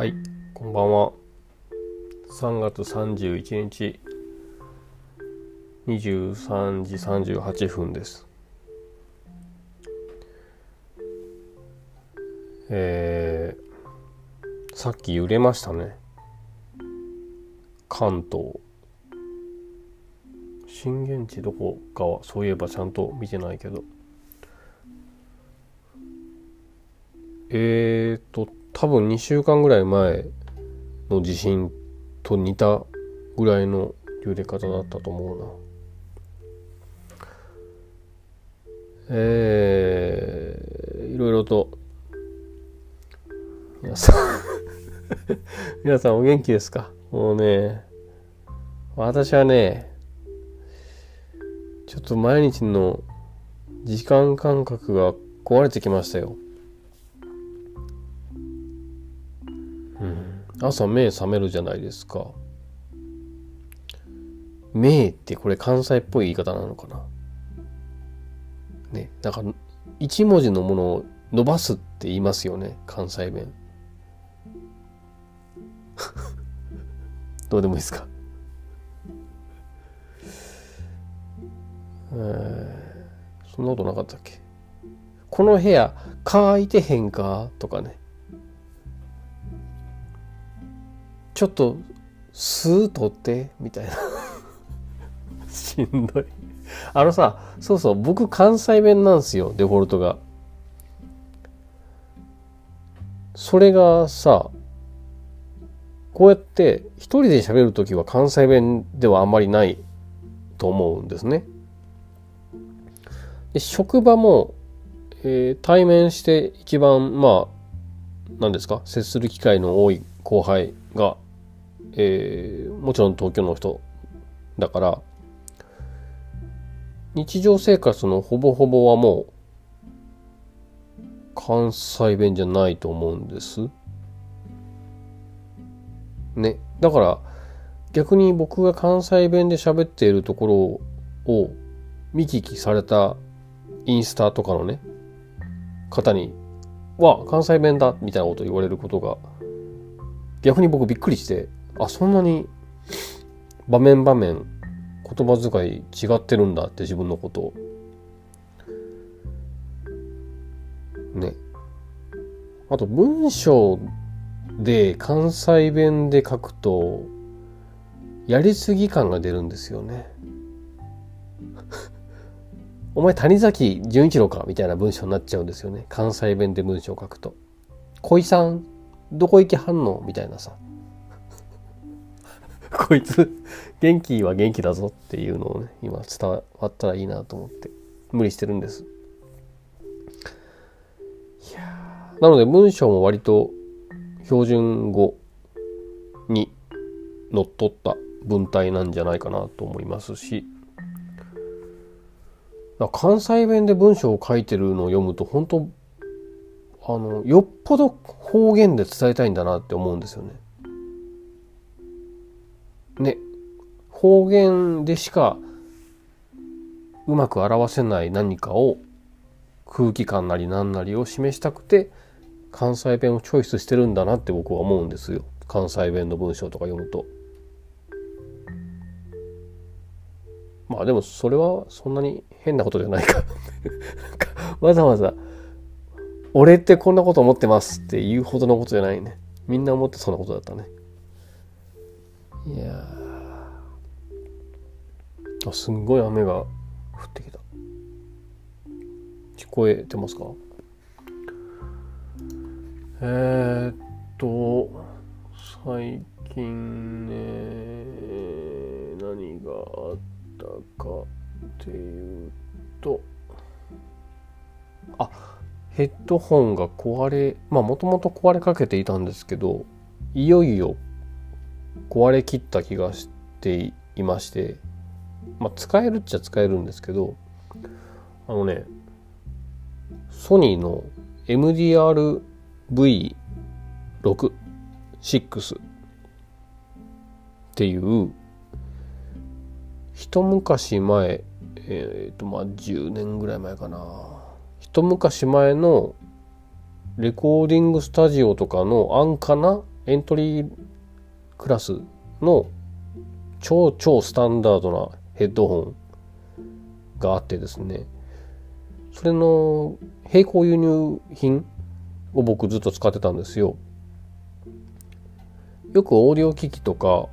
はい、こんばんは。3月31日、23時38分です。えー、さっき揺れましたね。関東。震源地どこかはそういえばちゃんと見てないけど。えーと、多分2週間ぐらい前の地震と似たぐらいの揺れ方だったと思うな。えー、いろいろと皆さん 皆さんお元気ですか？もうね私はねちょっと毎日の時間感覚が壊れてきましたよ。朝目覚めるじゃないですか。目ってこれ関西っぽい言い方なのかな。ね、なんか一文字のものを伸ばすって言いますよね、関西弁。どうでもいいですか？えー、そんなことなかったっけ？この部屋乾いてへんか？とかね。ちょっと吸う取ってみたいな。しんどい。あのさそうそう僕関西弁なんですよデフォルトが。それがさこうやって一人で喋る時は関西弁ではあんまりないと思うんですね。で職場も、えー、対面して一番まあ何ですか接する機会の多い後輩がえー、もちろん東京の人だから日常生活のほぼほぼはもう関西弁じゃないと思うんです。ね。だから逆に僕が関西弁で喋っているところを見聞きされたインスタとかのね方には関西弁だみたいなこと言われることが逆に僕びっくりしてあそんなに場面場面言葉遣い違ってるんだって自分のことを。ね。あと文章で関西弁で書くとやりすぎ感が出るんですよね。お前谷崎潤一郎かみたいな文章になっちゃうんですよね。関西弁で文章を書くと小井さんどこ行きはんの？みたいなさ。こいつ元気は元気だぞっていうのをね今伝わったらいいなと思って無理してるんですいやなので文章も割と標準語にのっとった文体なんじゃないかなと思いますし関西弁で文章を書いてるのを読むと本当あのよっぽど方言で伝えたいんだなって思うんですよね。ね方言でしかうまく表せない何かを空気感なり何なりを示したくて関西弁をチョイスしてるんだなって僕は思うんですよ。関西弁の文章とか読むと。まあでもそれはそんなに変なことじゃないか。わざわざ「俺ってこんなこと思ってます」って言うほどのことじゃないね。みんな思ってそんなことだったね。いやあすんごい雨が降ってきた。聞こえてますか？えー、っと最近ね何があったかっていうとあヘッドホンが壊れまあもともと壊れかけていたんですけどいよいよ壊れきった気がしていましてまあ使えるっちゃ使えるんですけどあのねソニーの MDR-V6 6っていう一昔前えっ、ー、とまあ10年ぐらい前かな。一昔前のレコーディングスタジオとかの安価なエントリークラスの超超スタンダードなヘッドホンがあってですねそれの並行輸入品を僕ずっと使ってたんですよ。よくオーディオ機器とか、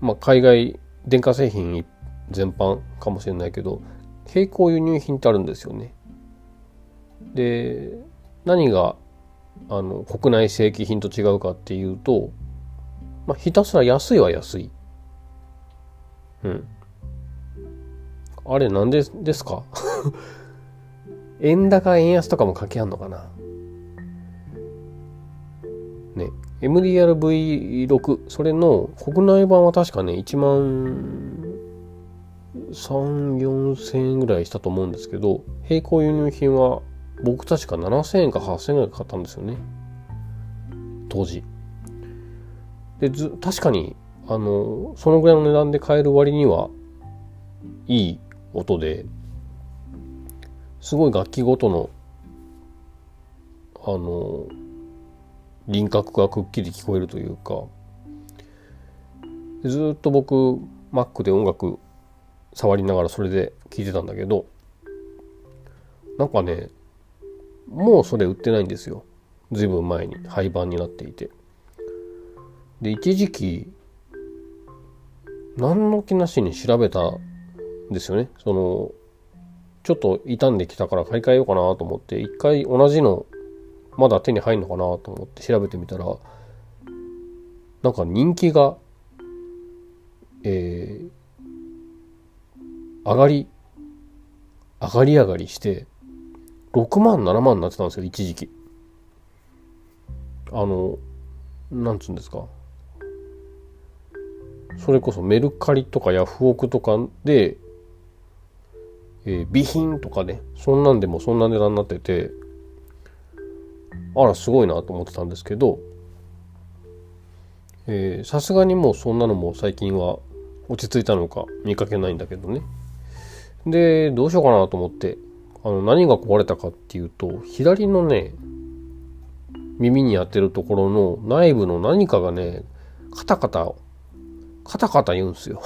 まあ、海外電化製品全般かもしれないけど並行輸入品ってあるんですよね。で何があの国内正規品と違うかっていうと、まあ、ひたすら安いは安い。うん。あれなんでですか？円高円安とかも関係あんのかな？ね。MDR-V6 それの国内版は確かね1万3、4千円ぐらいしたと思うんですけど並行輸入品は僕確か7000円か8000円ぐらい買ったんですよね当時でず確かにあのそのぐらいの値段で買える割にはいい音ですごい楽器ごとのあの輪郭がくっきり聞こえるというかずっと僕 Mac で音楽触りながらそれで聴いてたんだけどなんかねもうそれ売ってないんですよ。ずいぶん前に廃盤になっていて。で一時期何の気なしに調べたんですよね。そのちょっと傷んできたから買い替えようかなと思って一回同じのまだ手に入るのかなと思って調べてみたらなんか人気がえー、上がり上がり上がりして6万7万になってたんですよ一時期。あのなんつうんですか。それこそメルカリとかヤフオクとかで、えー、備品とかねそんなんでもそんな値段になっててあらすごいなと思ってたんですけどさすがにもうそんなのも最近は落ち着いたのか見かけないんだけどね。でどうしようかなと思ってあの何が壊れたかっていうと左のね耳に当てるところの内部の何かがねカタカタカタカタ言うんですよ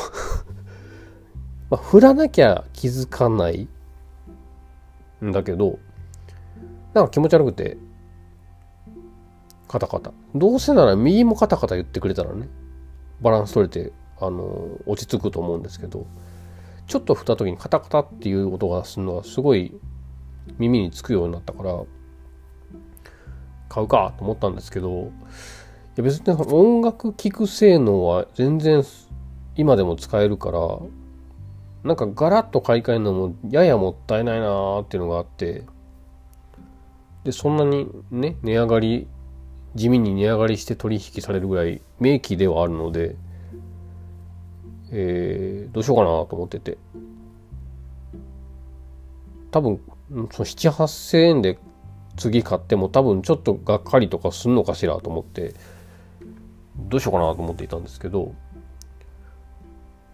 まあ、振らなきゃ気づかないんだけどなんか気持ち悪くてカタカタ。どうせなら右もカタカタ言ってくれたらね、バランス取れて、あの、落ち着くと思うんですけど、ちょっと振った時にカタカタっていう音がするのはすごい耳につくようになったから、買うかと思ったんですけど、や別に音楽聴く性能は全然今でも使えるから、なんかガラッと買い替えるのもややもったいないなーっていうのがあって、で、そんなにね、値上がり地味に値上がりして取引されるぐらい名機ではあるので、えー、どうしようかなと思ってて。多分その7 8千円で次買っても多分ちょっとがっかりとかすんのかしらと思って。どうしようかなと思っていたんですけど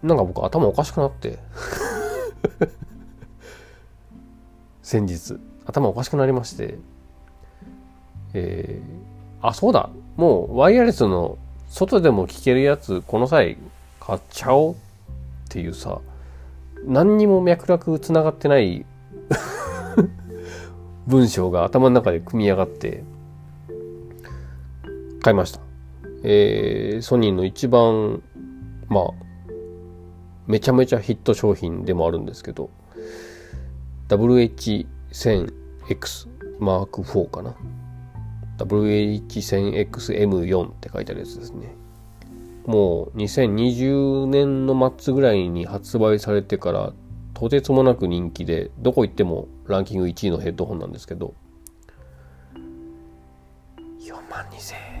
なんか僕頭おかしくなって 先日頭おかしくなりましてえーあ、そうだ。もうワイヤレスの外でも聞けるやつ、この際買っちゃおうっていうさ、何にも脈絡つながってない 文章が頭の中で組み上がって買いました。えー、ソニーの一番、まあ、めちゃめちゃヒット商品でもあるんですけど、WH1000X Mark IV かな。WH1000XM4 って書いてあるやつですね。もう2020年の末ぐらいに発売されてからとてつもなく人気でどこ行ってもランキング1位のヘッドホンなんですけど4万2000円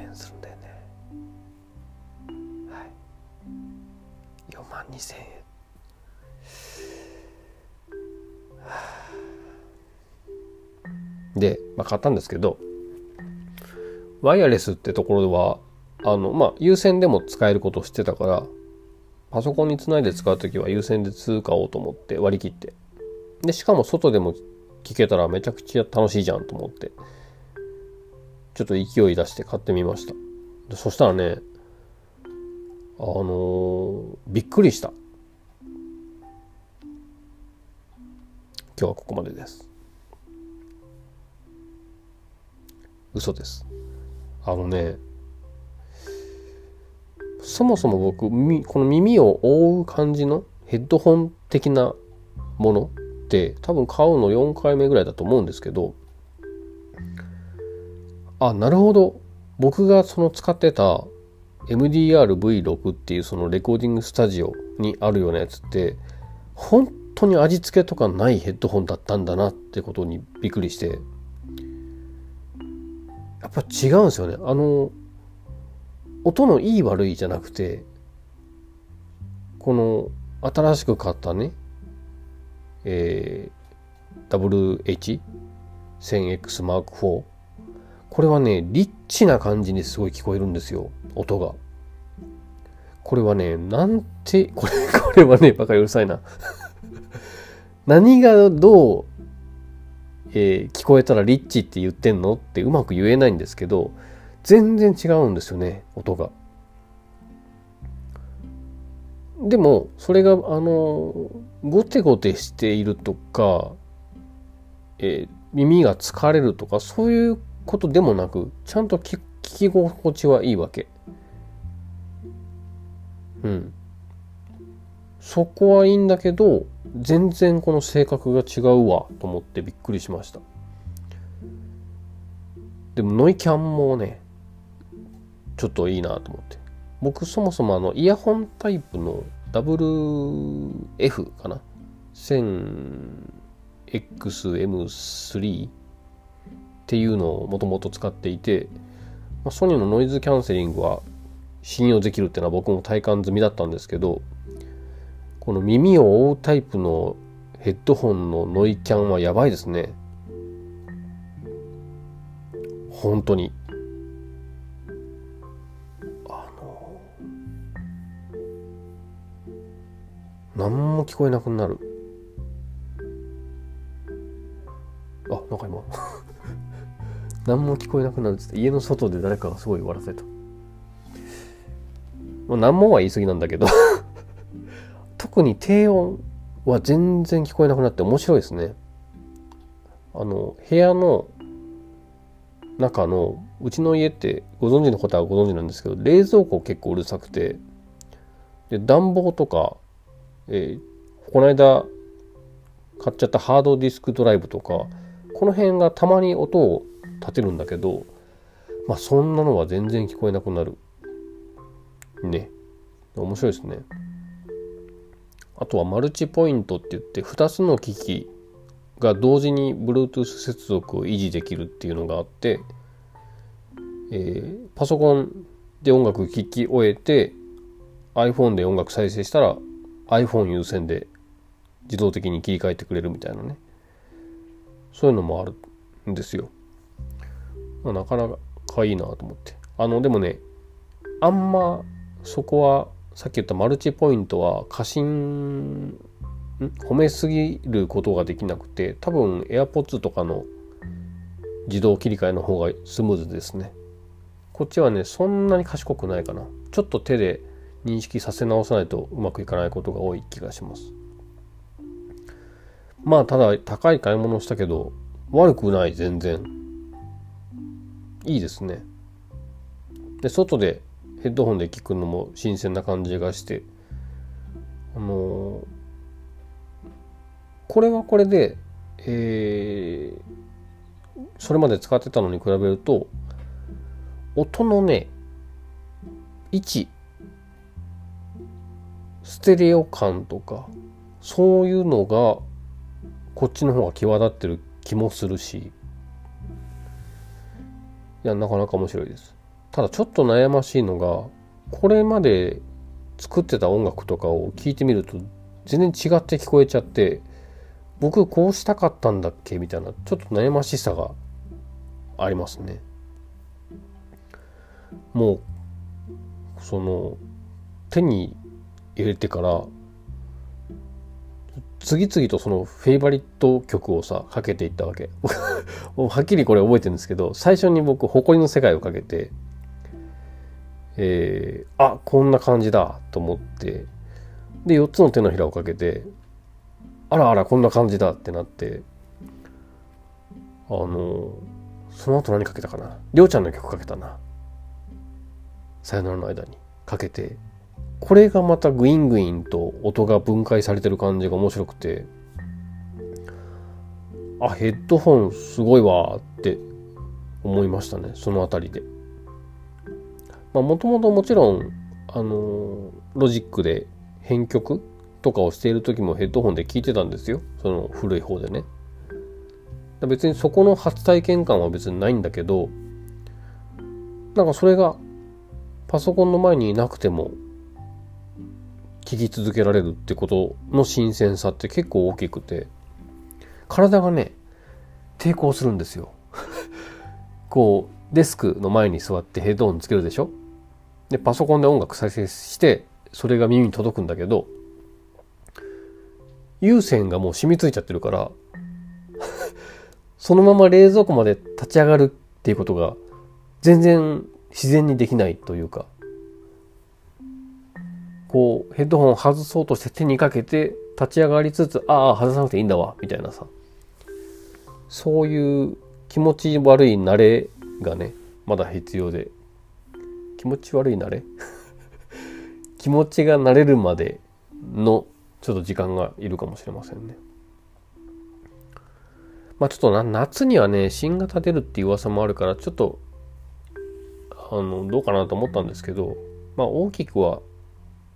2000円で、まあ、買ったんですけどワイヤレスってところでは、あの、まあ、有線でも使えることを知ってたから、パソコンにつないで使うときは有線で通買おうと思って割り切って。で、しかも外でも聞けたらめちゃくちゃ楽しいじゃんと思って、ちょっと勢い出して買ってみました。そしたらね、あの、びっくりした。今日はここまでです。嘘です。あのね、そもそも僕、この耳を覆う感じのヘッドホン的なものって多分買うの4回目ぐらいだと思うんですけど、あ、なるほど。僕がその使ってた MDR-V6 っていうそのレコーディングスタジオにあるようなやつって本当に味付けとかないヘッドホンだったんだなってことにびっくりして。やっぱ違うんですよね。あの音のいい悪いじゃなくてこの新しく買ったねえー、WH1000X Mark IV これはね、リッチな感じにすごい聞こえるんですよ、音が。これはね、なんて、これ、これはね、バカうるさいな。何がどう、えー、聞こえたらリッチって言ってんのってうまく言えないんですけど、全然違うんですよね、音が。でも、それが、あの、ゴテゴテしているとか、えー、耳が疲れるとか、そういうことでもなくちゃんと聞き心地はいいわけ。うん。そこはいいんだけど全然この性格が違うわと思ってびっくりしました。でもノイキャンもねちょっといいなと思って。僕そもそもあのイヤホンタイプの WF かな？1000XM3 っていうのをもともと使っていて、まあ、ソニーのノイズキャンセリングは信用できるっていうのは僕も体感済みだったんですけどこの耳を覆うタイプのヘッドホンのノイキャンはやばいですね。本当に。あの何も聞こえなくなる。あなんか今。何も聞こえなくなるっつって家の外で誰かがすごい笑わせた。もう何もは言い過ぎなんだけど 特に低音は全然聞こえなくなって面白いですね。あの、部屋の中の、うちの家ってご存知の方はご存知なんですけど、冷蔵庫結構うるさくて、で、暖房とか、えー、この間買っちゃったハードディスクドライブとか、この辺がたまに音を立てるんだけど、まあそんなのは全然聞こえなくなる。ね。面白いですね。あとはマルチポイントって言って2つの機器が同時に Bluetooth 接続を維持できるっていうのがあって、えー、パソコンで音楽聴き終えて iPhone で音楽再生したら iPhone 優先で自動的に切り替えてくれるみたいなねそういうのもあるんですよ。まあ、なかなかいいなと思って。あの、でもね、あんまそこは、さっき言ったマルチポイントは過信、褒めすぎることができなくて、多分 AirPods とかの自動切り替えの方がスムーズですね。こっちはね、そんなに賢くないかな。ちょっと手で認識させ直さないとうまくいかないことが多い気がします。まあ、ただ高い買い物したけど、悪くない、全然。いいですね。で、外でヘッドホンで聞くのも新鮮な感じがして、あのー、これはこれで、えー、それまで使ってたのに比べると、音のね、位置、ステレオ感とか、そういうのが、こっちの方が際立ってる気もするし、いや、なかなか面白いです。ただちょっと悩ましいのが、これまで作ってた音楽とかを聞いてみると全然違って聞こえちゃって、僕こうしたかったんだっけ？みたいな、ちょっと悩ましさがありますね。もう、その、手に入れてから次々とそのフェイバリット曲をさ、かけていったわけ。はっきりこれ覚えてるんですけど、最初に僕、誇りの世界をかけて、えー、あこんな感じだと思ってで4つの手のひらをかけてあらあらこんな感じだってなってあのその後何かけたかな？りょうちゃんの曲かけたなさよならの間にかけてこれがまたグイングインと音が分解されてる感じが面白くてあヘッドホンすごいわって思いましたねその辺りで。まあもともともちろんあのロジックで編曲とかをしている時もヘッドホンで聞いてたんですよ。その古い方でね。別にそこの初体験感は別にないんだけどなんかそれがパソコンの前にいなくても聞き続けられるってことの新鮮さって結構大きくて体がね抵抗するんですよ。こうデスクの前に座ってヘッドホンつけるでしょ？でパソコンで音楽再生してそれが耳に届くんだけど有線がもう染みついちゃってるから そのまま冷蔵庫まで立ち上がるっていうことが全然自然にできないというかこうヘッドホンを外そうとして手にかけて立ち上がりつつああ外さなくていいんだわみたいなさ。そういう気持ち悪い慣れがねまだ必要で。気持ち悪い慣れ？気持ちが慣れるまでのちょっと時間がいるかもしれませんね。まあちょっとな夏にはね新型出るっていう噂もあるからちょっとあのどうかなと思ったんですけどまあ大きくは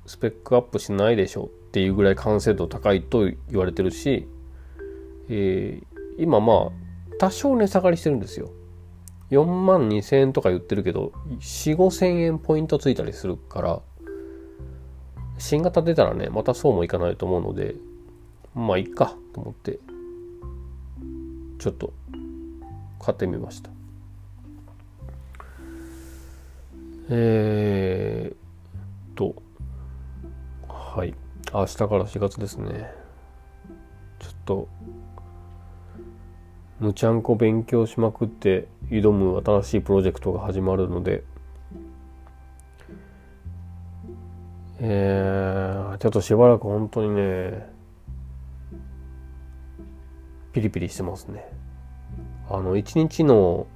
スペックアップしないでしょうっていうぐらい完成度高いと言われてるし、えー、今まあ多少値下がりしてるんですよ。4万2000円とか言ってるけど4、5000円ポイントついたりするから新型出たらねまたそうもいかないと思うのでまあいいかと思ってちょっと買ってみましたえー、と明日から4月ですね。ちょっとむちゃんこ勉強しまくって挑む新しいプロジェクトが始まるので。えー、ちょっとしばらく本当にねピリピリしてますね。あの一日の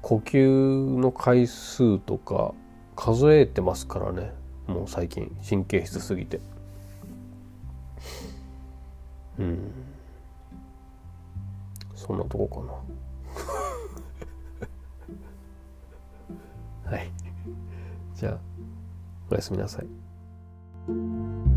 呼吸の回数とか数えてますからね。もう最近神経質すぎて。うん。そんなとこかな。はい。じゃあおやすみなさい。